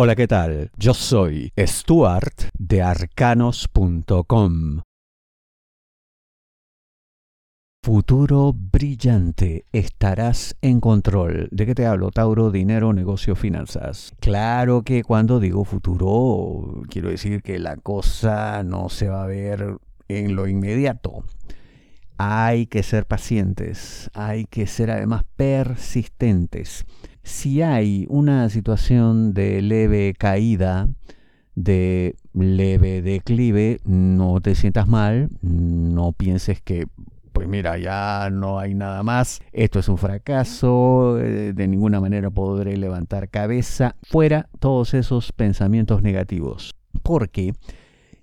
Hola, ¿qué tal? Yo soy Stuart de arcanos.com. Futuro brillante. Estarás en control. ¿De qué te hablo? Tauro, dinero, negocio, finanzas. Claro que cuando digo futuro, quiero decir que la cosa no se va a ver en lo inmediato. Hay que ser pacientes, hay que ser además persistentes si hay una situación de leve caída, de leve declive, no te sientas mal, no pienses que, pues mira, ya no hay nada más, esto es un fracaso, eh, de ninguna manera podré levantar cabeza, fuera todos esos pensamientos negativos. Porque,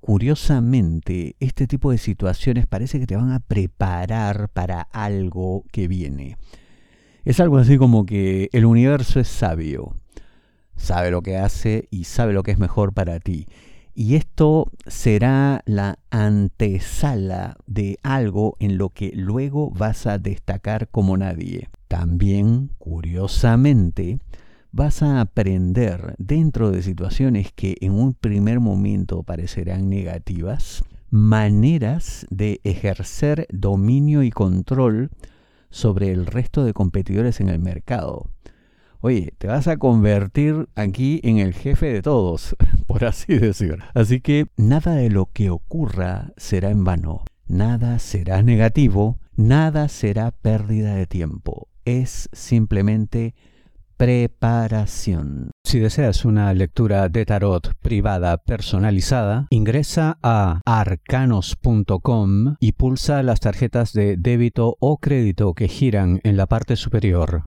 curiosamente, este tipo de situaciones parece que te van a preparar para algo que viene. Es algo así como que el universo es sabio, sabe lo que hace y sabe lo que es mejor para ti. Y esto será la antesala de algo en lo que luego vas a destacar como nadie. También, curiosamente, vas a aprender dentro de situaciones que en un primer momento parecerán negativas, maneras de ejercer dominio y control sobre el resto de competidores en el mercado. Oye, te vas a convertir aquí en el jefe de todos, por así decir. Así que nada de lo que ocurra será en vano, nada será negativo, nada será pérdida de tiempo. Es simplemente preparación. Si deseas una lectura de tarot privada personalizada, ingresa a arcanos.com y pulsa las tarjetas de débito o crédito que giran en la parte superior.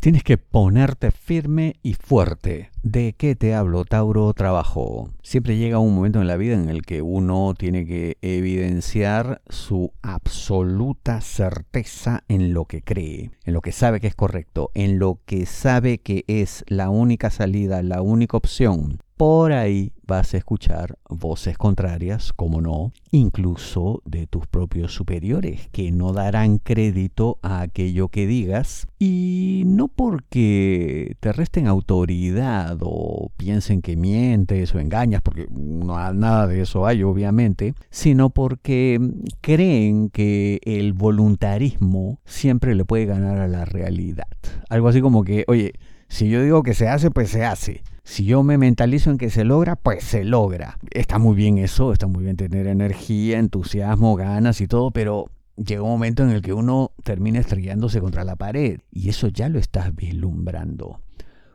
Tienes que ponerte firme y fuerte. ¿De qué te hablo, Tauro? Trabajo. Siempre llega un momento en la vida en el que uno tiene que evidenciar su absoluta certeza en lo que cree, en lo que sabe que es correcto, en lo que sabe que es la única salida, la única opción por ahí vas a escuchar voces contrarias, como no, incluso de tus propios superiores, que no darán crédito a aquello que digas, y no porque te resten autoridad o piensen que mientes o engañas, porque no, nada de eso hay, obviamente, sino porque creen que el voluntarismo siempre le puede ganar a la realidad. Algo así como que, oye, si yo digo que se hace, pues se hace. Si yo me mentalizo en que se logra, pues se logra. Está muy bien eso, está muy bien tener energía, entusiasmo, ganas y todo, pero llega un momento en el que uno termina estrellándose contra la pared y eso ya lo estás vislumbrando.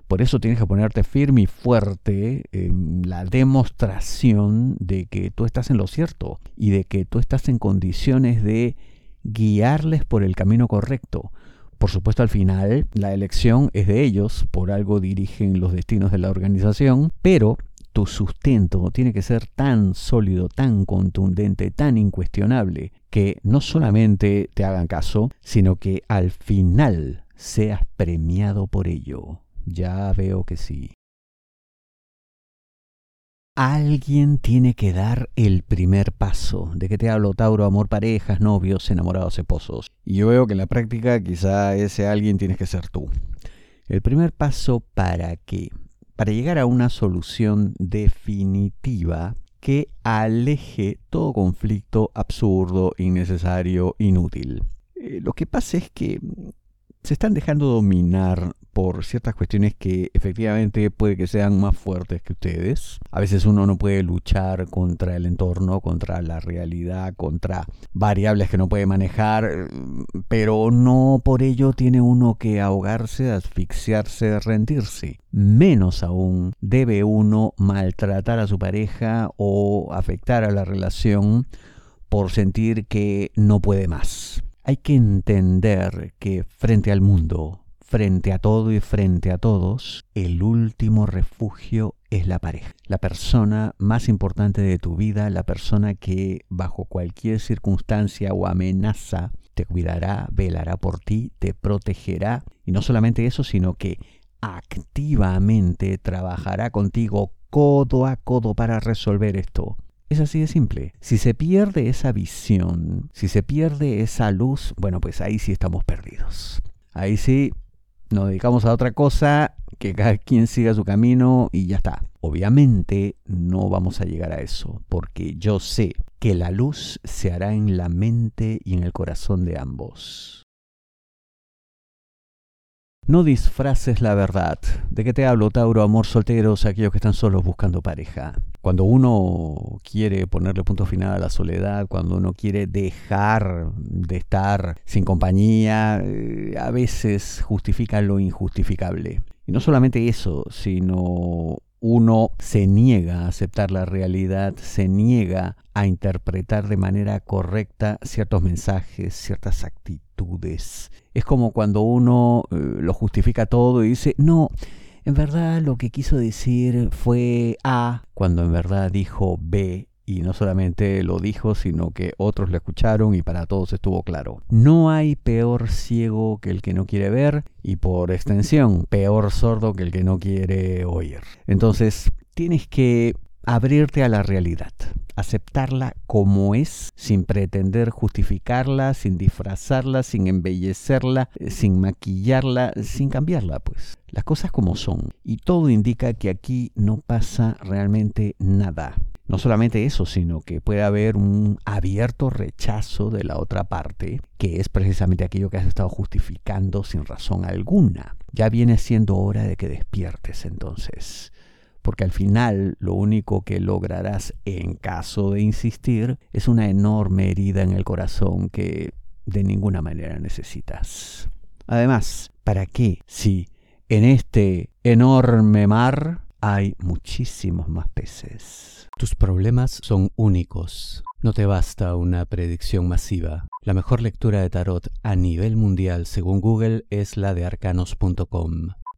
Por eso tienes que ponerte firme y fuerte en la demostración de que tú estás en lo cierto y de que tú estás en condiciones de guiarles por el camino correcto. Por supuesto, al final la elección es de ellos, por algo dirigen los destinos de la organización, pero tu sustento tiene que ser tan sólido, tan contundente, tan incuestionable, que no solamente te hagan caso, sino que al final seas premiado por ello. Ya veo que sí. Alguien tiene que dar el primer paso. ¿De qué te hablo, Tauro? Amor, parejas, novios, enamorados, esposos. Y yo veo que en la práctica quizá ese alguien tienes que ser tú. El primer paso para qué? Para llegar a una solución definitiva que aleje todo conflicto absurdo, innecesario, inútil. Eh, lo que pasa es que se están dejando dominar por ciertas cuestiones que efectivamente puede que sean más fuertes que ustedes. A veces uno no puede luchar contra el entorno, contra la realidad, contra variables que no puede manejar, pero no por ello tiene uno que ahogarse, asfixiarse, rendirse. Menos aún debe uno maltratar a su pareja o afectar a la relación por sentir que no puede más. Hay que entender que frente al mundo, frente a todo y frente a todos, el último refugio es la pareja. La persona más importante de tu vida, la persona que bajo cualquier circunstancia o amenaza te cuidará, velará por ti, te protegerá. Y no solamente eso, sino que activamente trabajará contigo codo a codo para resolver esto. Es así de simple. Si se pierde esa visión, si se pierde esa luz, bueno, pues ahí sí estamos perdidos. Ahí sí nos dedicamos a otra cosa, que cada quien siga su camino y ya está. Obviamente no vamos a llegar a eso, porque yo sé que la luz se hará en la mente y en el corazón de ambos. No disfraces la verdad. ¿De qué te hablo, Tauro? Amor solteros, aquellos que están solos buscando pareja. Cuando uno quiere ponerle punto final a la soledad, cuando uno quiere dejar de estar sin compañía, eh, a veces justifica lo injustificable. Y no solamente eso, sino uno se niega a aceptar la realidad, se niega a interpretar de manera correcta ciertos mensajes, ciertas actitudes. Es como cuando uno eh, lo justifica todo y dice, no, en verdad lo que quiso decir fue A, cuando en verdad dijo B y no solamente lo dijo, sino que otros lo escucharon y para todos estuvo claro. No hay peor ciego que el que no quiere ver y por extensión, peor sordo que el que no quiere oír. Entonces, tienes que abrirte a la realidad, aceptarla como es, sin pretender justificarla, sin disfrazarla, sin embellecerla, eh, sin maquillarla, sin cambiarla, pues. Las cosas como son. Y todo indica que aquí no pasa realmente nada. No solamente eso, sino que puede haber un abierto rechazo de la otra parte, que es precisamente aquello que has estado justificando sin razón alguna. Ya viene siendo hora de que despiertes entonces porque al final lo único que lograrás en caso de insistir es una enorme herida en el corazón que de ninguna manera necesitas. Además, ¿para qué si en este enorme mar hay muchísimos más peces? Tus problemas son únicos. No te basta una predicción masiva. La mejor lectura de tarot a nivel mundial según Google es la de arcanos.com.